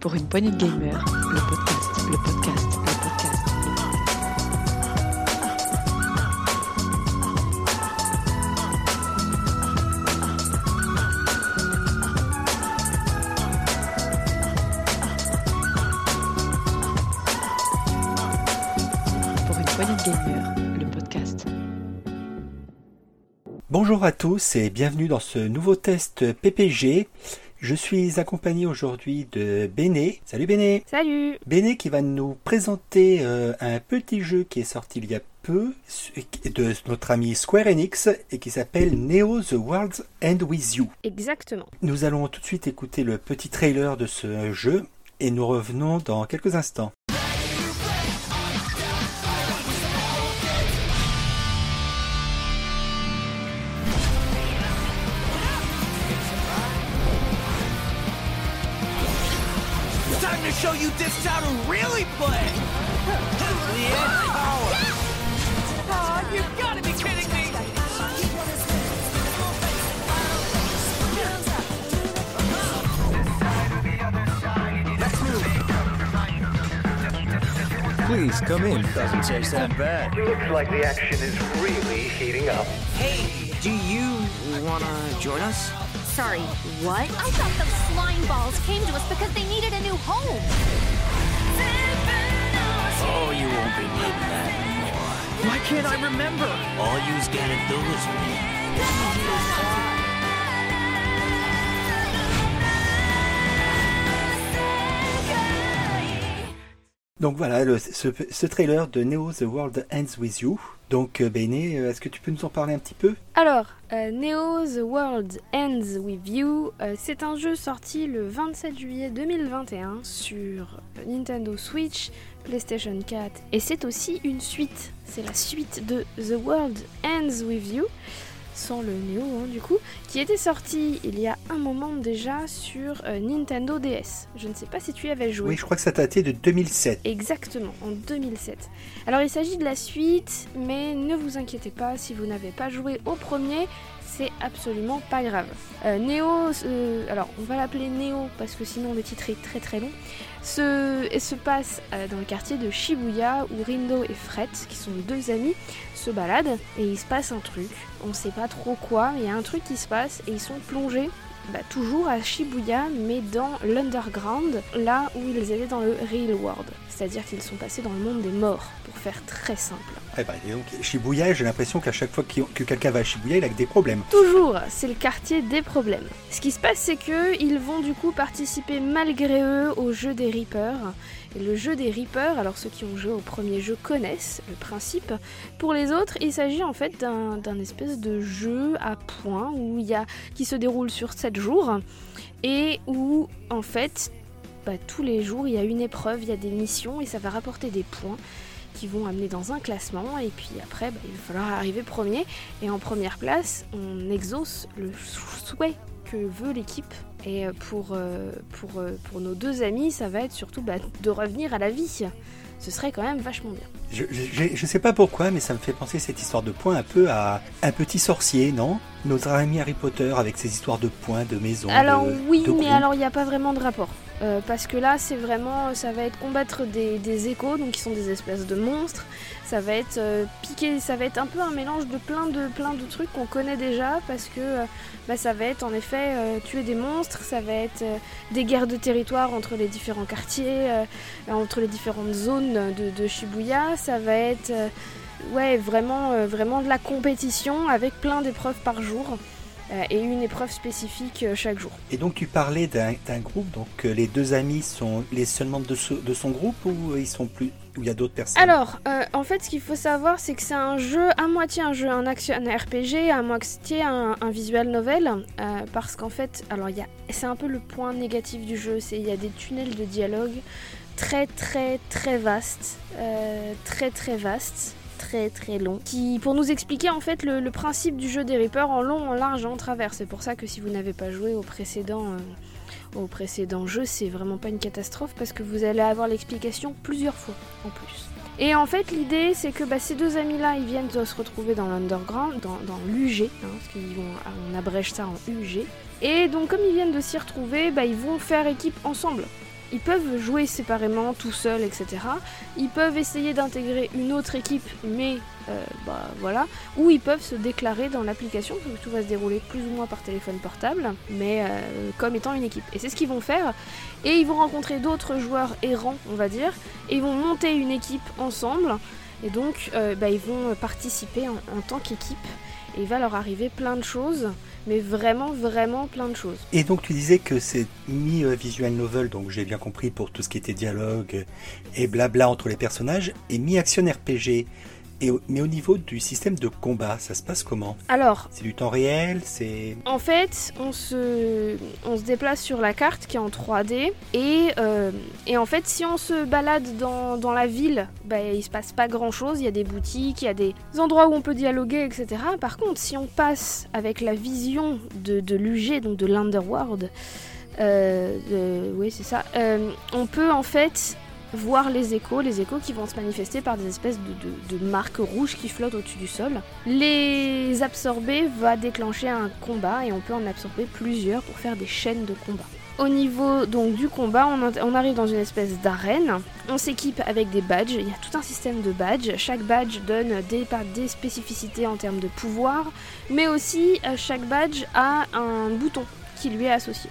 Pour une poignée de gamers, le podcast, le podcast, le podcast. Pour une poignée de gamers, le podcast. Bonjour à tous et bienvenue dans ce nouveau test PPG. Je suis accompagné aujourd'hui de Béné. Salut Béné Salut Béné qui va nous présenter euh, un petit jeu qui est sorti il y a peu de notre ami Square Enix et qui s'appelle Neo The World's End With You. Exactement. Nous allons tout de suite écouter le petit trailer de ce jeu et nous revenons dans quelques instants. To show you just how to really play. The end power. Oh, you've got to be kidding me. Let's move. Please come in. Doesn't taste that bad. Looks like the action is really heating up. Hey, do you wanna join us? Sorry, what? I thought those slime balls came to us because they needed a new home. Oh, you won't be needing that anymore. Why can't I remember? All you's gotta do is win. Donc voilà le- ce, ce trailer de Neo The World Ends With You. Donc euh, Béné, euh, est-ce que tu peux nous en parler un petit peu? Alors, euh, Neo The World Ends With You, euh, c'est un jeu sorti le 27 juillet 2021 sur Nintendo Switch, PlayStation 4 et c'est aussi une suite. C'est la suite de The World Ends With You, sans le Neo hein, du coup, qui était sorti il y a un moment déjà sur euh, Nintendo DS. Je ne sais pas si tu y avais joué. Oui, je crois que ça datait de 2007. Exactement, en 2007. Alors il s'agit de la suite, mais ne vous inquiétez pas, si vous n'avez pas joué au premier, c'est absolument pas grave. Euh, Neo, euh, alors on va l'appeler Neo parce que sinon le titre est très très long, et se passe euh, dans le quartier de Shibuya où Rindo et Fred, qui sont deux amis, se baladent et il se passe un truc. On sait pas trop quoi, mais il y a un truc qui se passe et ils sont plongés bah, toujours à Shibuya, mais dans l'underground, là où ils étaient dans le real world. C'est-à-dire qu'ils sont passés dans le monde des morts, pour faire très simple. Eh et donc, Shibuya, j'ai l'impression qu'à chaque fois que quelqu'un va à Shibuya, il a des problèmes. Toujours, c'est le quartier des problèmes. Ce qui se passe, c'est que ils vont du coup participer malgré eux au jeu des Reapers. Et le jeu des Reapers, alors ceux qui ont joué au premier jeu connaissent le principe. Pour les autres, il s'agit en fait d'un espèce de jeu à points où y a, qui se déroule sur 7 jours et où en fait bah, tous les jours il y a une épreuve, il y a des missions et ça va rapporter des points qui vont amener dans un classement. Et puis après bah, il va falloir arriver premier. Et en première place on exauce le souhait que veut l'équipe. Et pour, euh, pour, euh, pour nos deux amis ça va être surtout bah, de revenir à la vie. Ce serait quand même vachement bien. Je, je, je sais pas pourquoi, mais ça me fait penser cette histoire de points un peu à un petit sorcier, non? Notre ami Harry Potter avec ses histoires de points, de maisons. Alors de, oui, de mais alors il n'y a pas vraiment de rapport. Euh, parce que là, c'est vraiment, ça va être combattre des, échos, donc qui sont des espèces de monstres. Ça va être euh, piquer, ça va être un peu un mélange de plein de plein de trucs qu'on connaît déjà, parce que euh, bah, ça va être en effet euh, tuer des monstres, ça va être euh, des guerres de territoire entre les différents quartiers, euh, entre les différentes zones de, de Shibuya. Ça va être euh, ouais vraiment euh, vraiment de la compétition avec plein d'épreuves par jour. Euh, et une épreuve spécifique euh, chaque jour. Et donc tu parlais d'un groupe, donc euh, les deux amis sont les seuls membres de, ce- de son groupe ou ils sont plus ou il y a d'autres personnes? Alors, euh, en fait, ce qu'il faut savoir, c'est que c'est un jeu, à moitié un jeu, un action un RPG, à moitié un, un visual novel, euh, parce qu'en fait, alors il y a, c'est un peu le point négatif du jeu, c'est il y a des tunnels de dialogue très très très vastes, euh, très très vastes très très long qui pour nous expliquer en fait le, principe du jeu des Reapers en long, en large et en travers. C'est pour ça que si vous n'avez pas joué au précédent euh, au précédent jeu, c'est vraiment pas une catastrophe parce que vous allez avoir l'explication plusieurs fois en plus. Et en fait, l'idée, c'est que bah, ces deux amis-là, ils viennent de se retrouver dans l'underground, dans, dans l'UG, hein, parce qu'ils vont, on abrège ça en UG. Et donc, comme ils viennent de s'y retrouver, bah, ils vont faire équipe ensemble. Ils peuvent jouer séparément, tout seuls, etc. Ils peuvent essayer d'intégrer une autre équipe, mais euh, bah voilà. Ou ils peuvent se déclarer dans l'application, parce que tout va se dérouler plus ou moins par téléphone portable, mais euh, comme étant une équipe. Et c'est ce qu'ils vont faire. Et ils vont rencontrer d'autres joueurs errants, on va dire, et ils vont monter une équipe ensemble. Et donc, euh, bah, ils vont participer en, en tant qu'équipe. Il va leur arriver plein de choses, mais vraiment, vraiment plein de choses. Et donc tu disais que c'est mi-visual novel, donc j'ai bien compris pour tout ce qui était dialogue et blabla entre les personnages, et mi-action RPG. Et, mais au niveau du système de combat, ça se passe comment? Alors, C'est du temps réel C'est En fait, on se, on se déplace sur la carte qui est en 3D et, euh, et en fait, si on se balade dans, dans la ville, bah, il se passe pas grand chose. Il y a des boutiques, il y a des endroits où on peut dialoguer, etc. Par contre, si on passe avec la vision de, de l'UG, donc de l'Underworld, euh, oui, c'est ça, euh, on peut en fait voir les échos, les échos qui vont se manifester par des espèces de, marques rouges qui flottent au-dessus du sol. Les absorber va déclencher un combat et on peut en absorber plusieurs pour faire des chaînes de combat. Au niveau donc du combat, on, arrive dans une espèce d'arène. On s'équipe avec des badges. Il y a tout un système de badges. Chaque badge donne des spécificités en termes de pouvoir, mais aussi euh, chaque badge a un bouton qui lui est associé.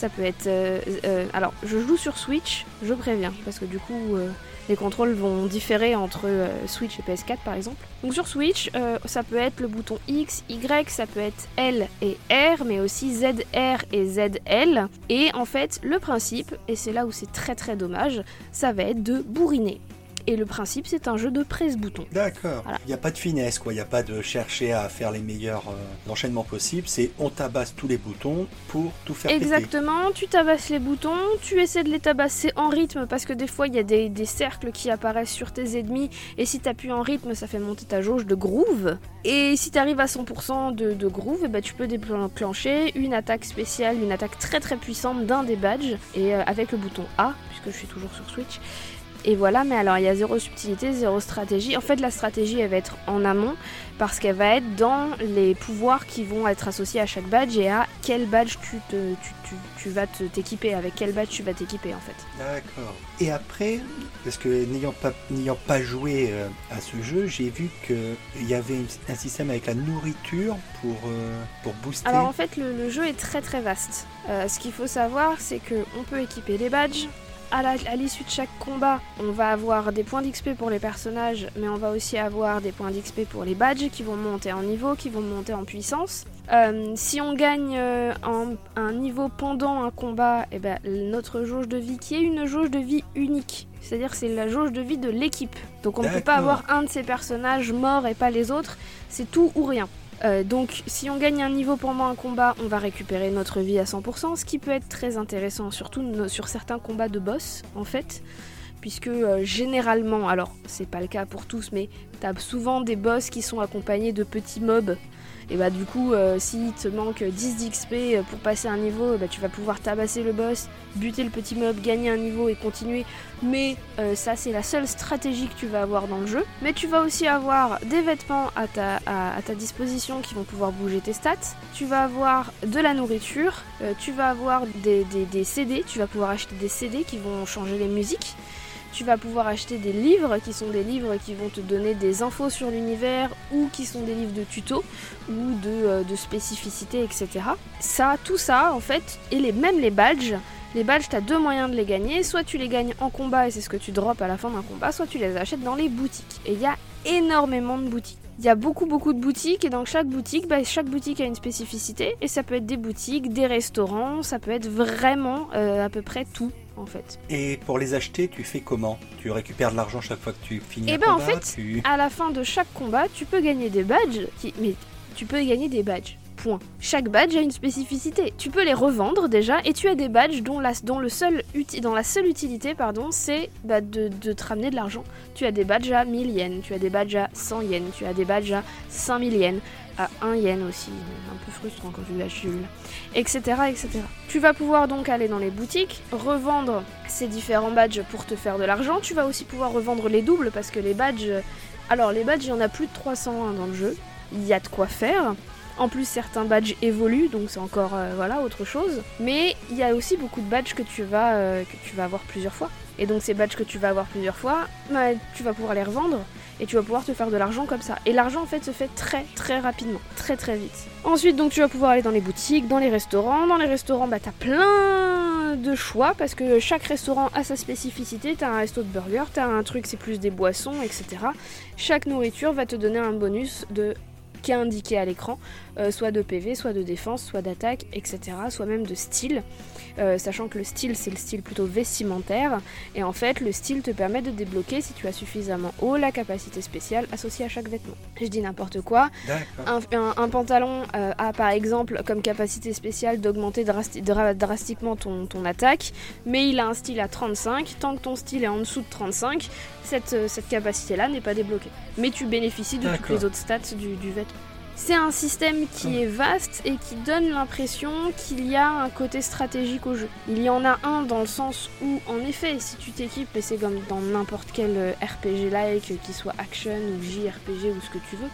Ça peut être. euh, euh, alors, je joue sur Switch, je préviens, parce que du coup, euh, les contrôles vont différer entre Switch et PS4 par exemple. Donc sur Switch, ça peut être le bouton X, Y, ça peut être L et R, mais aussi ZR et ZL. Et en fait, le principe, et c'est là où c'est très très dommage, ça va être de bourriner. Et le principe, c'est un jeu de presse-bouton. D'accord. Voilà. Il n'y a pas de finesse, quoi. Il n'y a pas de chercher à faire les meilleurs euh, enchaînements possibles. C'est on tabasse tous les boutons pour tout faire péter. Exactement, tu tabasses les boutons, tu essaies de les tabasser en rythme parce que des fois il y a des, des cercles qui apparaissent sur tes ennemis et si t'appuies en rythme ça fait monter ta jauge de groove. Et si t'arrives à 100% de, de groove, eh ben, tu peux déclencher une attaque spéciale, une attaque très très puissante d'un des badges et euh, avec le bouton A, puisque je suis toujours sur Switch. Et voilà, mais alors il y a zéro subtilité, zéro stratégie. En fait, la stratégie, elle va être en amont parce qu'elle va être dans les pouvoirs qui vont être associés à chaque badge et à quel badge tu, te, tu, tu, tu vas t'équiper, avec quel badge tu vas t'équiper en fait. D'accord. Et après, parce que n'ayant pas, n'ayant pas joué euh, à ce jeu, j'ai vu qu'il y avait un système avec la nourriture pour, euh, pour booster. Alors en fait, le, le jeu est très très vaste. Euh, ce qu'il faut savoir, c'est qu'on peut équiper des badges. À l'issue de chaque combat, on va avoir des points d'XP pour les personnages, mais on va aussi avoir des points d'XP pour les badges qui vont monter en niveau, qui vont monter en puissance. Euh, si on gagne euh, un, un niveau pendant un combat, eh ben, notre jauge de vie, qui est une jauge de vie unique, c'est-à-dire c'est la jauge de vie de l'équipe. Donc on ne peut pas avoir un de ces personnages morts et pas les autres, c'est tout ou rien. Euh, donc si on gagne un niveau pendant un combat, on va récupérer notre vie à 100%, ce qui peut être très intéressant, surtout sur certains combats de boss en fait. Puisque euh, généralement, alors c'est pas le cas pour tous, mais t'as souvent des boss qui sont accompagnés de petits mobs. Et bah du coup, euh, s'il te manque 10 d'XP pour passer un niveau, bah, tu vas pouvoir tabasser le boss, buter le petit mob, gagner un niveau et continuer. Mais euh, ça, c'est la seule stratégie que tu vas avoir dans le jeu. Mais tu vas aussi avoir des vêtements à ta, disposition qui vont pouvoir bouger tes stats. Tu vas avoir de la nourriture. euh, tu vas avoir des CD. Tu vas pouvoir acheter des CD qui vont changer les musiques. Tu vas pouvoir acheter des livres qui sont des livres qui vont te donner des infos sur l'univers ou qui sont des livres de tutos ou de, euh, spécificités, etc. Ça, tout ça, en fait, et les, même les badges, les badges, tu as deux moyens de les gagner. Soit tu les gagnes en combat et c'est ce que tu drops à la fin d'un combat, soit tu les achètes dans les boutiques. Et il y a énormément de boutiques. Il y a beaucoup beaucoup de boutiques et dans chaque boutique, bah, chaque boutique a une spécificité et ça peut être des boutiques, des restaurants, ça peut être vraiment euh, à peu près tout en fait. Et pour les acheter, tu fais comment? Tu récupères de l'argent chaque fois que tu finis Eh un ben, en fait, tu- À la fin de chaque combat, tu peux gagner des badges, qui... mais tu peux gagner des badges. Chaque badge a une spécificité. Tu peux les revendre déjà, et tu as des badges dont la, la seule utilité pardon, c'est bah, de, de te ramener de l'argent. Tu as des badges à 1000 yens, tu as des badges à 100 yens, tu as des badges à 5000 yens, à 1 yen aussi, un peu frustrant quand tu lâches Jules, etc., etc. Tu vas pouvoir donc aller dans les boutiques, revendre ces différents badges pour te faire de l'argent. Tu vas aussi pouvoir revendre les doubles parce que les badges... Alors les badges, il y en a plus de 301 dans le jeu. Il y a de quoi faire. En plus, certains badges évoluent, donc c'est encore euh, voilà autre chose. Mais il y a aussi beaucoup de badges que tu vas euh, que tu vas avoir plusieurs fois. Et donc ces badges que tu vas avoir plusieurs fois, bah, tu vas pouvoir les revendre et tu vas pouvoir te faire de l'argent comme ça. Et l'argent en fait se fait très très rapidement, très très vite. Ensuite donc tu vas pouvoir aller dans les boutiques, dans les restaurants. Dans les restaurants bah t'as plein de choix parce que chaque restaurant a sa spécificité. T'as un resto de burger, t'as un truc c'est plus des boissons, etc. Chaque nourriture va te donner un bonus de qui est indiqué à l'écran, euh, soit de PV, soit de défense, soit d'attaque, etc., soit même de style, Euh, sachant que le style c'est le style plutôt vestimentaire, et en fait le style te permet de débloquer si tu as suffisamment haut la capacité spéciale associée à chaque vêtement. Je dis n'importe quoi, un, un- un pantalon euh, a par exemple comme capacité spéciale d'augmenter drasti- dra- drastiquement ton, ton attaque, mais il a un style à 35. Tant que ton style est en dessous de 35, cette, cette capacité-là n'est pas débloquée. Mais tu bénéficies de toutes les autres stats du, du vêtement. C'est un système qui est vaste et qui donne l'impression qu'il y a un côté stratégique au jeu. Il y en a un dans le sens où, en effet, si tu t'équipes, et c'est comme dans n'importe quel euh, RPG-like, euh, qu'il soit action ou JRPG ou ce que tu veux,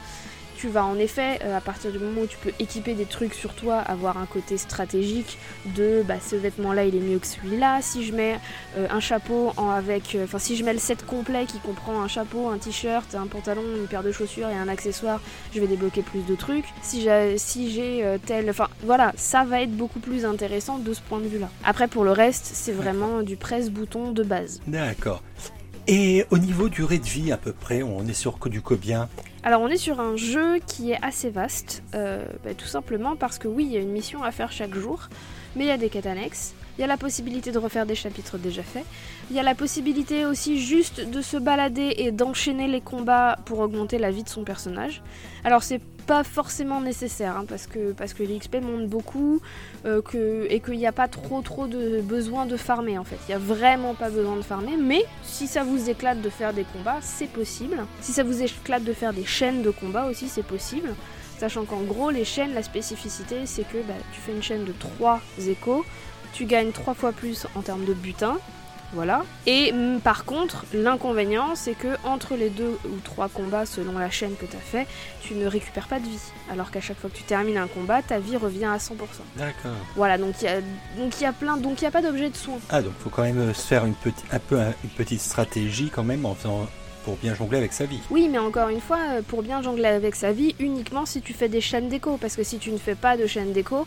tu vas en effet, euh, à partir du moment où tu peux équiper des trucs sur toi, avoir un côté stratégique de bah, ce vêtement-là il est mieux que celui-là. Si je mets euh, un chapeau en- avec. euh, Enfin, si je mets le set complet qui comprend un chapeau, un t-shirt, un pantalon, une paire de chaussures et un accessoire, je vais débloquer plus de trucs. Si j'ai si tel. Enfin, voilà, ça va être beaucoup plus intéressant de ce point de vue-là. Après, pour le reste, c'est vraiment du presse-bouton de base. D'accord. Et au niveau durée de vie à peu près, on est sur que du combien? Alors on est sur un jeu qui est assez vaste, euh, bah, tout simplement parce que oui, il y a une mission à faire chaque jour, mais il y a des quêtes annexes, il y a la possibilité de refaire des chapitres déjà faits, il y a la possibilité aussi juste de se balader et d'enchaîner les combats pour augmenter la vie de son personnage. Alors c'est pas forcément nécessaire, hein, parce que, parce que l'XP monte beaucoup euh, et qu'il n'y a pas trop trop de besoin de farmer en fait. Il n'y a vraiment pas besoin de farmer, mais si ça vous éclate de faire des combats, c'est possible. Si ça vous éclate de faire des chaînes de combats aussi, c'est possible. Sachant qu'en gros, les chaînes, la spécificité, c'est que bah, tu fais une chaîne de 3 échos, tu gagnes 3 fois plus en termes de butin. Voilà. Et mm, par contre, l'inconvénient, c'est que entre les deux ou trois combats, selon la chaîne que tu as fait, tu ne récupères pas de vie. Alors qu'à chaque fois que tu termines un combat, ta vie revient à 100%. D'accord. Voilà, donc il y a, donc il y a plein, donc il y a pas d'objet de soin. Ah, donc faut quand même euh, se faire une, petite, un peu, un- une petite stratégie quand même en faisant, pour bien jongler avec sa vie. Oui, mais encore une fois, euh, pour bien jongler avec sa vie, uniquement si tu fais des chaînes d'écho. Parce que si tu ne fais pas de chaîne d'écho,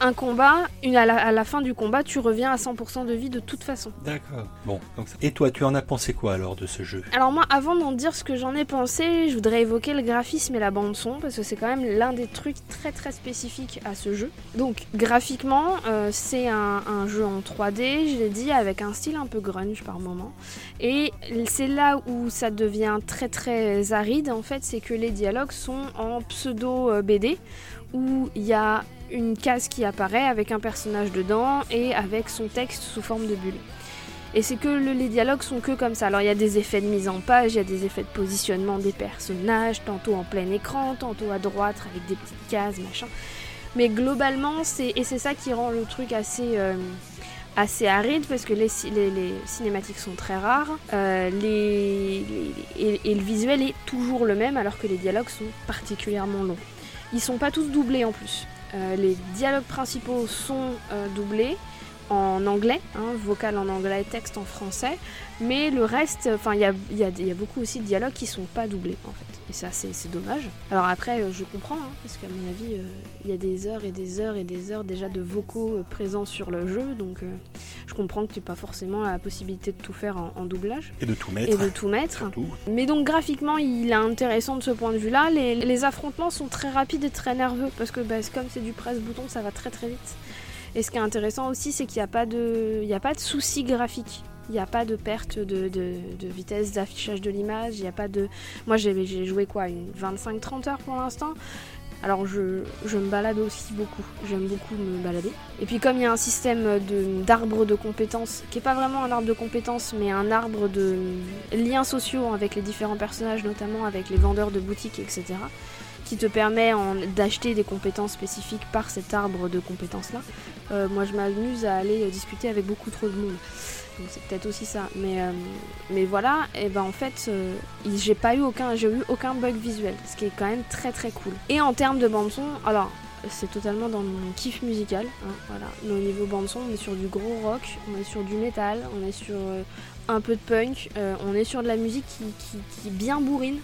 un combat, une, à, la, à la fin du combat, tu reviens à 100% de vie de toute façon. D'accord. Bon. Donc, et toi, tu en as pensé quoi alors de ce jeu? Alors moi, avant d'en dire ce que j'en ai pensé, je voudrais évoquer le graphisme et la bande son, parce que c'est quand même l'un des trucs très très spécifiques à ce jeu. Donc graphiquement, euh, c'est un, un jeu en 3D, je l'ai dit, avec un style un peu grunge par moment. Et c'est là où ça devient très très aride, en fait, c'est que les dialogues sont en pseudo euh, BD, où il y a une case qui apparaît avec un personnage dedans et avec son texte sous forme de bulle. Et c'est que le- les dialogues sont que comme ça. Alors il y a des effets de mise en page, il y a des effets de positionnement des personnages, tantôt en plein écran, tantôt à droite avec des petites cases, machin. Mais globalement, c'est et c'est ça qui rend le truc assez euh, assez aride parce que les, ci- les- les cinématiques sont très rares euh, les, et le visuel est toujours le même alors que les dialogues sont particulièrement longs. Ils sont pas tous doublés en plus. Euh, les dialogues principaux sont euh, doublés en anglais, hein, vocal en anglais, texte en français, mais le reste, enfin il y a, beaucoup aussi de dialogues qui sont pas doublés en fait, et ça c'est dommage. Alors après euh, je comprends, hein, parce qu'à mon avis euh, il y a des heures et des heures et des heures déjà de vocaux euh, présents sur le jeu, donc euh, je comprends que tu n'as pas forcément la possibilité de tout faire en- en doublage Et de tout mettre et de tout mettre. Surtout. Mais donc graphiquement, il est intéressant de ce point de vue-là. Les, les affrontements sont très rapides et très nerveux parce que bah, comme c'est du presse-bouton, ça va très très vite. Et ce qui est intéressant aussi, c'est qu'il n'y a pas de, il y a pas de soucis graphiques. Il n'y a pas de perte de, vitesse d'affichage de l'image. Il n'y a pas de. Moi, j'ai joué quoi, une 25-30 heures pour l'instant. Alors je, me balade aussi beaucoup, j'aime beaucoup me balader. Et puis comme il y a un système d'arbre de, compétences, qui est pas vraiment un arbre de compétences, mais un arbre de liens sociaux avec les différents personnages, notamment avec les vendeurs de boutiques, etc., qui te permet d'acheter des compétences spécifiques par cet arbre de compétences-là, Euh, moi, je m'amuse à aller discuter avec beaucoup trop de monde. C'est peut-être aussi ça. Mais, euh, mais voilà, et ben en fait, euh, j'ai pas eu aucun, j'ai eu aucun bug visuel, ce qui est quand même très très cool. Et en termes de bande son, alors c'est totalement dans mon kiff musical. hein, voilà. Mais au niveau bande son, on est sur du gros rock, on est sur du métal, on est sur euh, un peu de punk, on est sur de la musique qui, qui- qui est bien bourrine.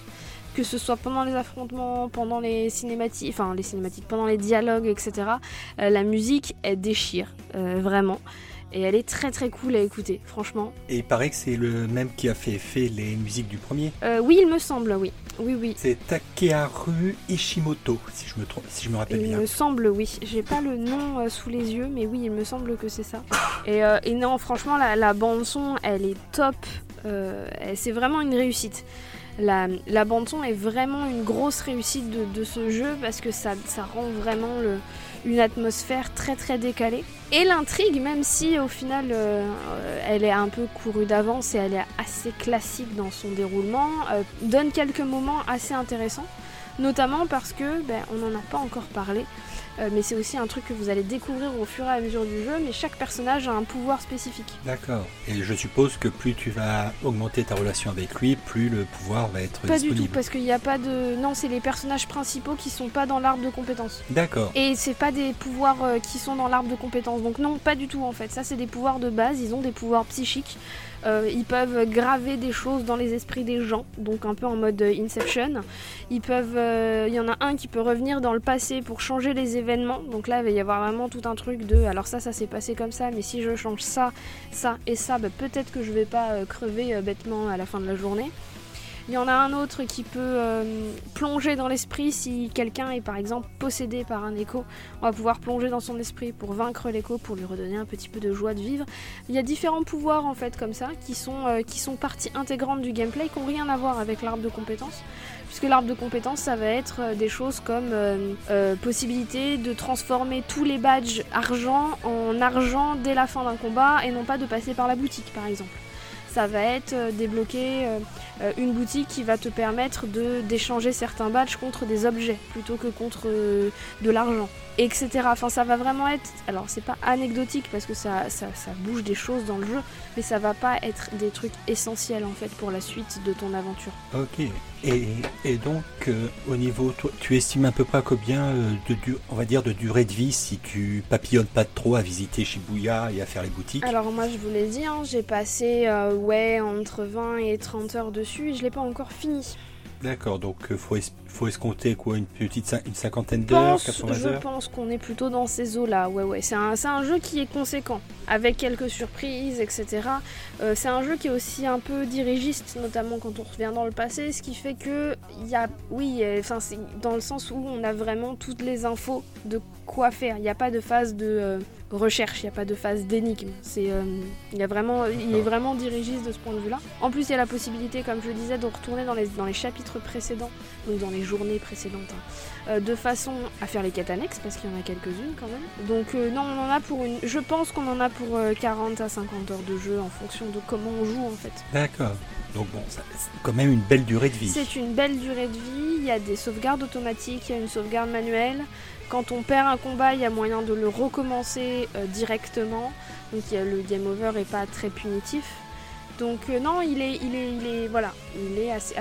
Que ce soit pendant les affrontements, pendant les cinématiques, enfin les cinématiques, pendant les dialogues, etc. la musique, elle déchire, vraiment. Et elle est très très cool à écouter, franchement. Et il paraît que c'est le même qui a fait, fait les musiques du premier. Euh, oui, il me semble, oui. Oui, oui. C'est Takeharu Ishimoto, si je me trompe, si je me rappelle Il bien. me semble, oui. J'ai pas le nom euh, sous les yeux, mais oui, il me semble que c'est ça. Et, euh, et non, franchement, la, la bande-son, elle est top. C'est vraiment une réussite. La, la bande-son est vraiment une grosse réussite de, de ce jeu parce que ça, ça rend vraiment le- une atmosphère très très décalée. Et l'intrigue, même si au final euh, elle est un peu courue d'avance et elle est assez classique dans son déroulement, euh, donne quelques moments assez intéressants. Notamment parce que, ben, on n'en a pas encore parlé, euh, mais c'est aussi un truc que vous allez découvrir au fur et à mesure du jeu, mais chaque personnage a un pouvoir spécifique. D'accord. Et je suppose que plus tu vas augmenter ta relation avec lui, plus le pouvoir va être Pas du disponible. tout, parce qu'il n'y a pas de... Non, c'est les personnages principaux qui sont pas dans l'arbre de compétences. D'accord. Et c'est pas des pouvoirs euh, qui sont dans l'arbre de compétences. Donc non, pas du tout en fait. Ça, c'est des pouvoirs de base. Ils ont des pouvoirs psychiques. Euh, ils peuvent graver des choses dans les esprits des gens, donc un peu en mode euh, Inception. Euh, il y en a un qui peut revenir dans le passé pour changer les événements. Donc là, il va y avoir vraiment tout un truc de, alors ça, ça s'est passé comme ça, mais si je change ça, ça et ça, bah, peut-être que je vais pas crever bêtement à la fin de la journée. Il y en a un autre qui peut euh, plonger dans l'esprit si quelqu'un est par exemple possédé par un écho. On va pouvoir plonger dans son esprit pour vaincre l'écho, pour lui redonner un petit peu de joie de vivre. Il y a différents pouvoirs en fait comme ça qui sont, euh, qui partie intégrante du gameplay, qui n'ont rien à voir avec l'arbre de compétences. Puisque l'arbre de compétences, ça va être euh, des choses comme possibilité de transformer tous les badges argent en argent dès la fin d'un combat et non pas de passer par la boutique par exemple. Ça va être euh, débloquer euh, euh, une boutique qui va te permettre de d'échanger certains badges contre des objets plutôt que contre de l'argent, etc. Enfin, ça va vraiment être. Alors, c'est pas anecdotique parce que ça, ça, ça bouge des choses dans le jeu, mais ça va pas être des trucs essentiels en fait pour la suite de ton aventure. Ok. Et, et donc, euh, au niveau, toi, tu estimes à peu près combien euh, de, du- on va dire, de durée de vie si tu papillonnes pas trop à visiter Shibuya et à faire les boutiques? Alors, moi, je vous l'ai dit, hein, j'ai passé euh, ouais entre 20 et 30 heures dessus et je l'ai pas encore fini. D'accord, donc euh, faut, es- faut escompter quoi, une petite une cinquantaine d'heures, pense, 80 je heures pense qu'on est plutôt dans ces eaux-là. Ouais, ouais. C'est un, un jeu qui est conséquent, avec quelques surprises, etc. Euh, c'est un jeu qui est aussi un peu dirigiste, notamment quand on revient dans le passé, ce qui fait que il y a, oui, euh, enfin, c'est dans le sens où on a vraiment toutes les infos de quoi faire. Il n'y a pas de phase de euh, recherche, il n'y a pas de phase d'énigme. C'est, euh, il y a vraiment, il est vraiment dirigiste de ce point de vue-là. En plus, il y a la possibilité, comme je le disais, de retourner dans les, dans les chapitres précédents, donc dans les journées précédentes. hein euh, de façon à faire les quêtes annexes parce qu'il y en a quelques-unes quand même. Donc euh, non, on en a pour une je pense qu'on en a pour euh, 40 à 50 heures de jeu en fonction de comment on joue en fait. D'accord. Donc bon, c'est quand même une belle durée de vie. C'est une belle durée de vie, il y a des sauvegardes automatiques, il y a une sauvegarde manuelle. Quand on perd un combat, il y a moyen de le recommencer euh, directement. Donc le game over est pas très punitif. Donc euh, non, il est, il est, il est, voilà, il est assez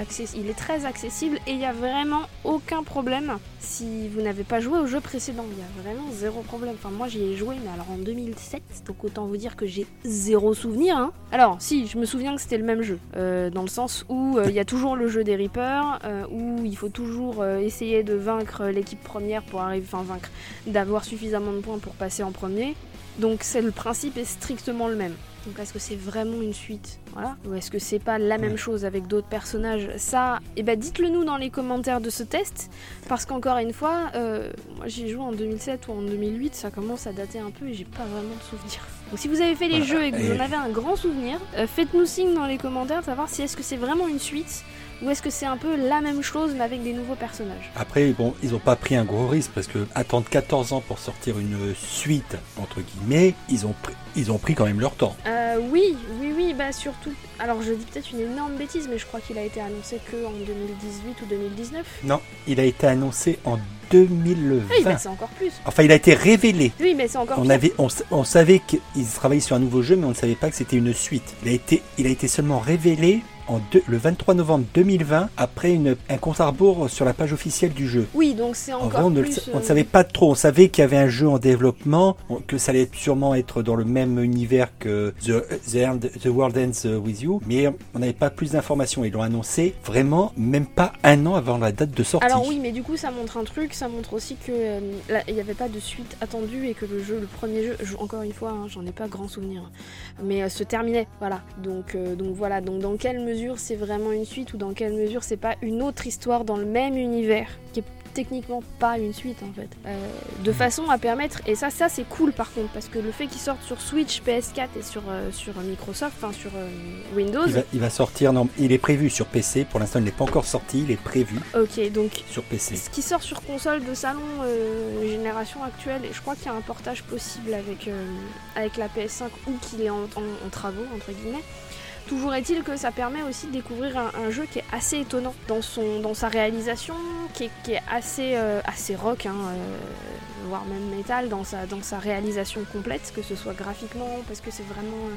très accessible et il n'y a vraiment aucun problème si vous n'avez pas joué au jeu précédent. Il y a vraiment zéro problème. Enfin moi j'y ai joué, mais alors en 2007, donc autant vous dire que j'ai zéro souvenir. hein. Alors si, je me souviens que c'était le même jeu, euh, dans le sens où euh, il y a toujours le jeu des Reapers, où il faut toujours essayer de vaincre l'équipe première pour arriver, enfin vaincre, d'avoir suffisamment de points pour passer en premier. Donc c'est le principe est strictement le même. Donc est-ce que c'est vraiment une suite Voilà. Ou est-ce que c'est pas la même chose avec d'autres personnages? Ça, eh ben dites-le nous dans les commentaires de ce test, parce qu'encore une fois, euh, moi j'ai joué en 2007 ou en 2008, ça commence à dater un peu et j'ai pas vraiment de souvenirs. Donc si vous avez fait les Voilà. jeux et que vous en avez un grand souvenir, euh, faites-nous signe dans les commentaires de savoir si est-ce que c'est vraiment une suite Ou est-ce que c'est un peu la même chose mais avec des nouveaux personnages? Après, bon, ils ont pas pris un gros risque parce que attendre 14 ans pour sortir une suite, entre guillemets, ils ont pris, ils ont pris quand même leur temps. Euh, oui, oui, oui, bah surtout. Alors je dis peut-être une énorme bêtise, mais je crois qu'il a été annoncé que en 2018 ou 2019. Non, il a été annoncé en 2020. Oui, mais c'est encore plus. Enfin, il a été révélé. Oui, mais c'est encore On, pire. avait, on, on savait qu'ils travaillaient sur un nouveau jeu, mais on ne savait pas que c'était une suite. Il a été, il a été seulement révélé en deux- le 23 novembre 2020, après une, un compte à rebours sur la page officielle du jeu. Oui, donc c'est En encore vrai, on ne, plus. on ne euh, savait pas trop. On savait qu'il y avait un jeu en développement, que ça allait sûrement être dans le même univers que The, The, End- The World Ends With You, mais on n'avait pas plus d'informations. Ils l'ont annoncé vraiment même pas un an avant la date de sortie. Alors oui, mais du coup, ça montre un truc. Ça montre aussi que euh, n'y avait pas de suite attendue et que le jeu, le premier jeu, je- encore une fois, hein, j'en ai pas grand souvenir, mais euh, se terminait. Voilà. Donc, euh, donc voilà. Donc dans quelle mesure c'est vraiment une suite ou dans quelle mesure c'est pas une autre histoire dans le même univers qui est techniquement pas une suite en fait Euh, de façon à permettre et ça ça c'est cool par contre parce que le fait qu'il sorte sur Switch PS4 et sur euh, sur Microsoft enfin sur euh, Windows Il va, il va sortir, non, il est prévu sur PC. Pour l'instant, il n'est pas encore sorti. Il est prévu ok donc sur PC. Ce qui sort sur console de salon génération actuelle, et je crois qu'il y a un portage possible avec, avec la PS5 ou qu'il est en, en- en travaux, entre guillemets. Toujours est-il que ça permet aussi de découvrir un, jeu qui est assez étonnant dans, sa réalisation, qui est, euh, assez rock, hein, euh, voire même métal dans sa, réalisation complète, que ce soit graphiquement, parce que c'est vraiment...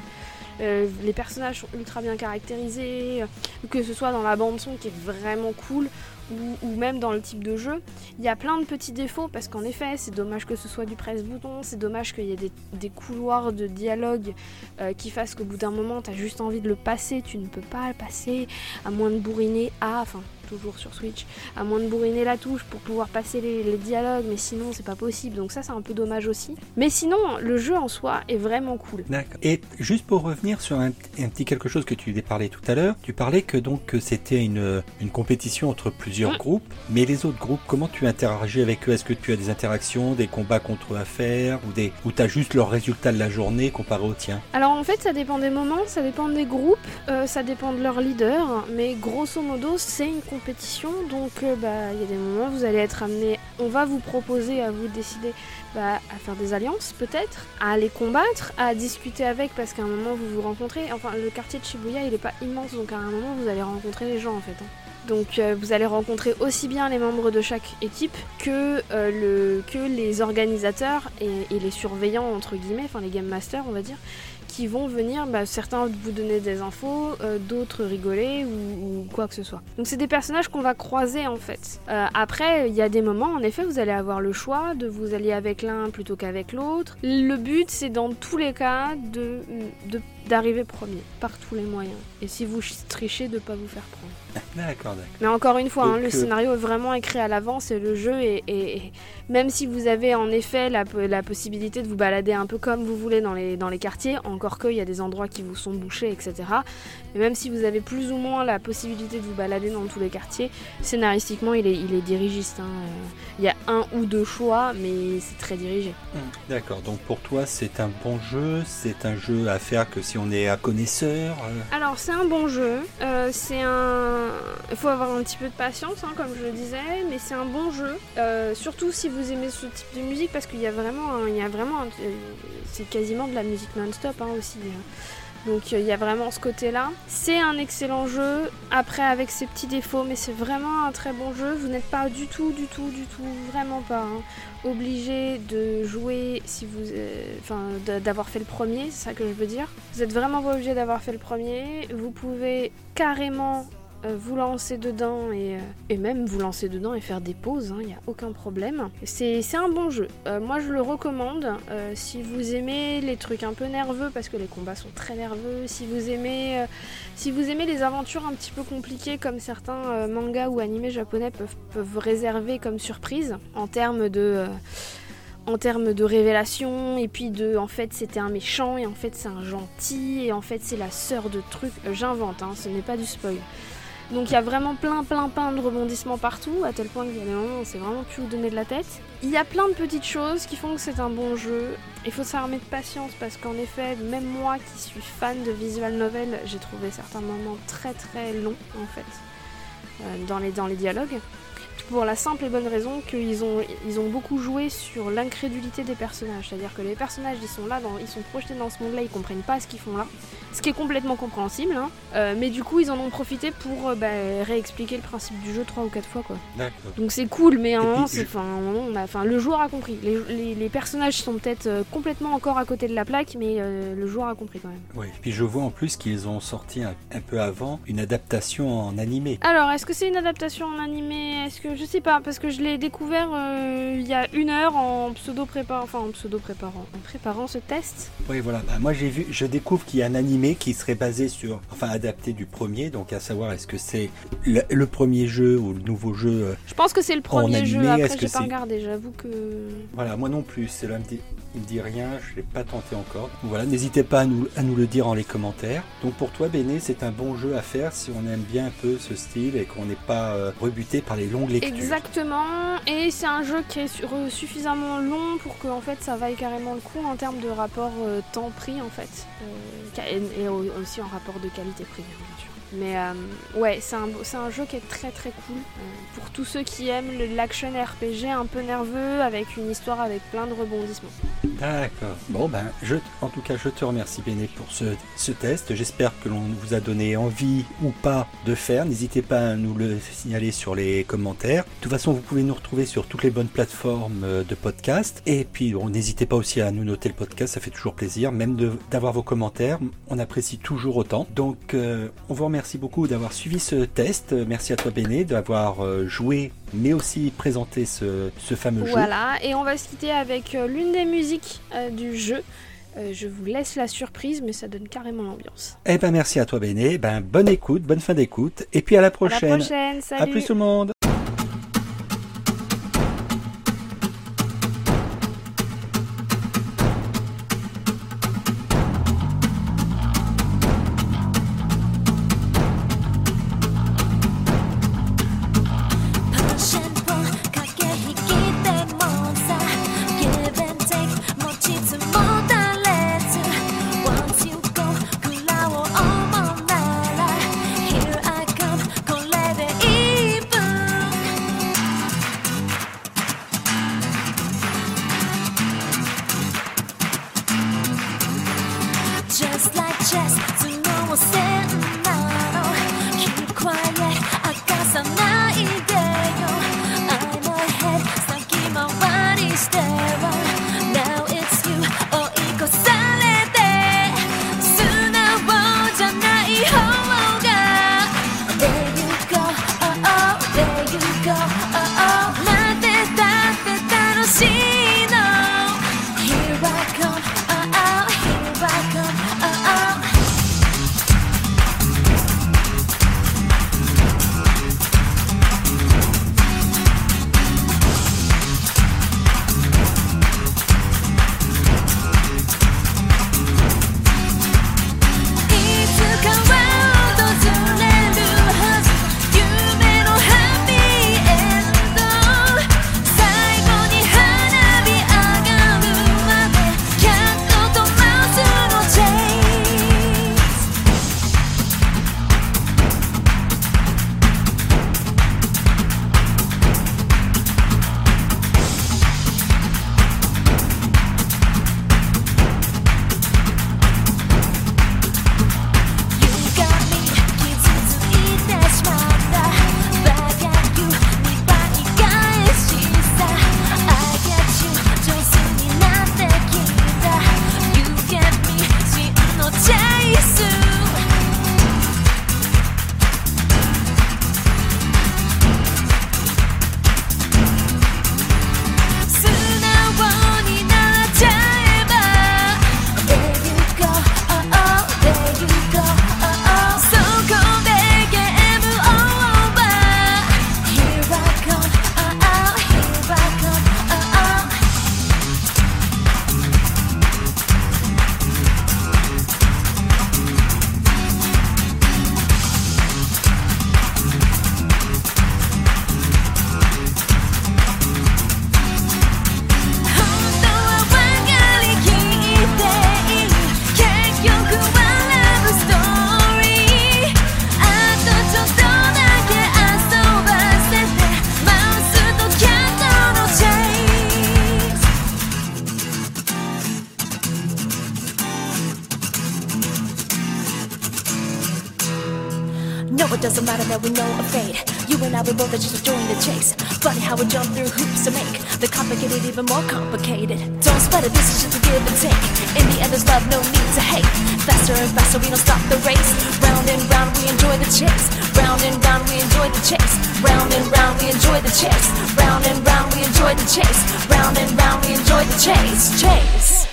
euh, les personnages sont ultra bien caractérisés, que ce soit dans la bande son qui est vraiment cool, ou, même dans le type de jeu. Il y a plein de petits défauts parce qu'en effet, c'est dommage que ce soit du presse-bouton, c'est dommage qu'il y ait des, couloirs de dialogue euh, qui fassent qu'au bout d'un moment, tu as juste envie de le passer, tu ne peux pas le passer, à moins de bourriner A, enfin toujours sur Switch, à moins de bourriner la touche pour pouvoir passer les, les dialogues, mais sinon c'est pas possible, donc ça c'est un peu dommage aussi. Mais sinon, le jeu en soi est vraiment cool. D'accord. Et juste pour revenir sur un, un petit quelque chose que tu parlais tout à l'heure, tu parlais que donc que c'était une, une compétition entre plusieurs Mm. groupes, mais les autres groupes, comment tu interagis avec eux? Est-ce que tu as des interactions, des combats contre eux à faire, ou des ou t'as juste leurs résultats de la journée comparé au tien Alors en fait ça dépend des moments, ça dépend des groupes, euh, ça dépend de leur leader, mais grosso modo c'est une compétition donc euh, bah, il y a des moments où vous allez être amené, on va vous proposer à vous décider bah, à faire des alliances peut-être, à les combattre, à discuter avec parce qu'à un moment vous vous rencontrez, enfin le quartier de Shibuya il est pas immense donc à un moment vous allez rencontrer les gens en fait. hein. Donc euh, vous allez rencontrer aussi bien les membres de chaque équipe que, euh, le, que les organisateurs et, et les surveillants entre guillemets, enfin les game masters on va dire, qui vont venir, bah, certains vous donner des infos, euh, d'autres rigoler ou, quoi que ce soit. Donc c'est des personnages qu'on va croiser en fait. Euh, après, il y a des moments, en effet, vous allez avoir le choix de vous allier avec l'un plutôt qu'avec l'autre. Le but, c'est dans tous les cas de de- d'arriver premier, par tous les moyens. Et si vous trichez, de pas vous faire prendre. D'accord, d'accord. Mais encore une fois, hein, le euh, scénario est vraiment écrit à l'avance et le jeu est, est- est- Même si vous avez en effet la possibilité de vous balader un peu comme vous voulez dans les, dans les quartiers, encore qu'il y a des endroits qui vous sont bouchés, etc. Et même si vous avez plus ou moins la possibilité de vous balader dans tous les quartiers, scénaristiquement il est, il est dirigiste. hein. Euh, Il y a un ou deux choix, mais c'est très dirigé. D'accord. Donc pour toi, c'est un bon jeu. C'est un jeu à faire que si on est à connaisseur. euh, Alors c'est un bon jeu, euh, c'est un... Il faut avoir un petit peu de patience, hein, comme je le disais, mais c'est un bon jeu, euh, surtout si vous aimez ce type de musique, parce qu'il y a vraiment, il y a vraiment, c'est quasiment de la musique non-stop hein, aussi. hein. Donc euh, il y a vraiment ce côté-là. C'est un excellent jeu, après avec ses petits défauts, mais c'est vraiment un très bon jeu. Vous n'êtes pas du tout, du tout, du tout, vraiment pas hein, obligé de jouer si vous, euh, enfin, d'avoir fait le premier, c'est ça que je veux dire. Vous êtes vraiment pas obligé d'avoir fait le premier. Vous pouvez carrément euh, vous lancer dedans et, euh, et même vous lancer dedans et faire des pauses, il n'y a aucun problème. C'est un bon jeu. Euh, moi je le recommande. Si vous aimez les trucs un peu nerveux, parce que les combats sont très nerveux, si vous aimez, si vous aimez les aventures un petit peu compliquées comme certains mangas ou animés japonais peuvent, peuvent réserver comme surprise en termes de... en termes de révélation et puis de en fait c'était un méchant et en fait c'est un gentil et en fait c'est la sœur de trucs Euh, j'invente hein, ce n'est pas du spoil donc il y a vraiment plein plein plein de rebondissements partout à tel point qu'il y a des moments où on sait vraiment plus où donner de la tête il y a plein de petites choses qui font que c'est un bon jeu il faut s'armer de patience parce qu'en effet même moi qui suis fan de visual novel j'ai trouvé certains moments très très longs en fait euh, dans les dialogues. Pour la simple et bonne raison qu'ils ont, ils ont beaucoup joué sur l'incrédulité des personnages. C'est-à-dire que les personnages, ils sont là, dans, ils sont projetés dans ce monde-là, ils comprennent pas ce qu'ils font là. Ce qui est complètement compréhensible. hein. Euh, mais du coup, ils en ont profité pour euh, bah, réexpliquer le principe du jeu trois ou quatre fois. quoi. Donc c'est cool, mais à un moment, c'est, on a- le joueur a compris. Les, les- les personnages sont peut-être euh, complètement encore à côté de la plaque, mais le joueur a compris quand même. Ouais. Puis je vois en plus qu'ils ont sorti un, un peu avant une adaptation en animé. Alors, est-ce que c'est une adaptation en animé? Est-ce que je sais pas parce que je l'ai découvert euh, il y a une heure en pseudo préparant, enfin en pseudo préparant, en préparant ce test. Oui, voilà. Bah, moi, j'ai vu, je découvre qu'il y a un animé qui serait basé sur, enfin, adapté du premier. Donc, à savoir, est-ce que c'est le, le premier jeu ou le nouveau jeu euh, Je pense que c'est le premier animé, jeu. Après, que j'ai pas regardé. J'avoue que. Voilà, moi non plus. C'est là, il me dit, il me dit rien. Je l'ai pas tenté encore. Donc, voilà, n'hésitez pas à nous, à nous le dire en les commentaires. Donc, pour toi, Béné, c'est un bon jeu à faire si on aime bien un peu ce style et qu'on n'est pas euh, rebuté par les longues Exactement. Et c'est un jeu qui est su- suffisamment long pour que en fait ça vaille carrément le coup en termes de rapport euh, temps-prix en fait, Euh, et, et au- aussi en rapport de qualité-prix bien sûr. Mais euh, ouais, c'est un, un jeu qui est très très cool pour tous ceux qui aiment l'action RPG un peu nerveux avec une histoire avec plein de rebondissements. D'accord. Bon, ben, je, en tout cas, je te remercie, Béné, pour ce, test. J'espère que l'on vous a donné envie ou pas de faire. N'hésitez pas à nous le signaler sur les commentaires. De toute façon, vous pouvez nous retrouver sur toutes les bonnes plateformes euh, de podcast. Et puis, n'hésitez pas aussi à nous noter le podcast, ça fait toujours plaisir. Même d'avoir vos commentaires, on apprécie toujours autant. Donc, euh, on vous remercie beaucoup d'avoir suivi ce test. Merci à toi, Béné, d'avoir euh, joué, mais aussi présenté ce, ce fameux jeu. Voilà, et on va se quitter avec euh, l'une des musiques euh, du jeu. Euh, je vous laisse la surprise, mais ça donne carrément l'ambiance. Eh ben merci à toi Béné, ben bonne écoute, bonne fin d'écoute, et puis à la À prochaine. la prochaine, salut À plus tout le monde. I, we both are just enjoying the chase. Funny how we jump through hoops to make the complicated even more complicated. Don't sweat it, this is just a give and take. In the end, there's love, no need to hate. Faster and faster, we don't stop the race. Round and round, we enjoy the chase. Round and round, we enjoy the chase. Round and round, we enjoy the chase. Round and round, we enjoy the chase. Round and round, we enjoy the chase. Chase.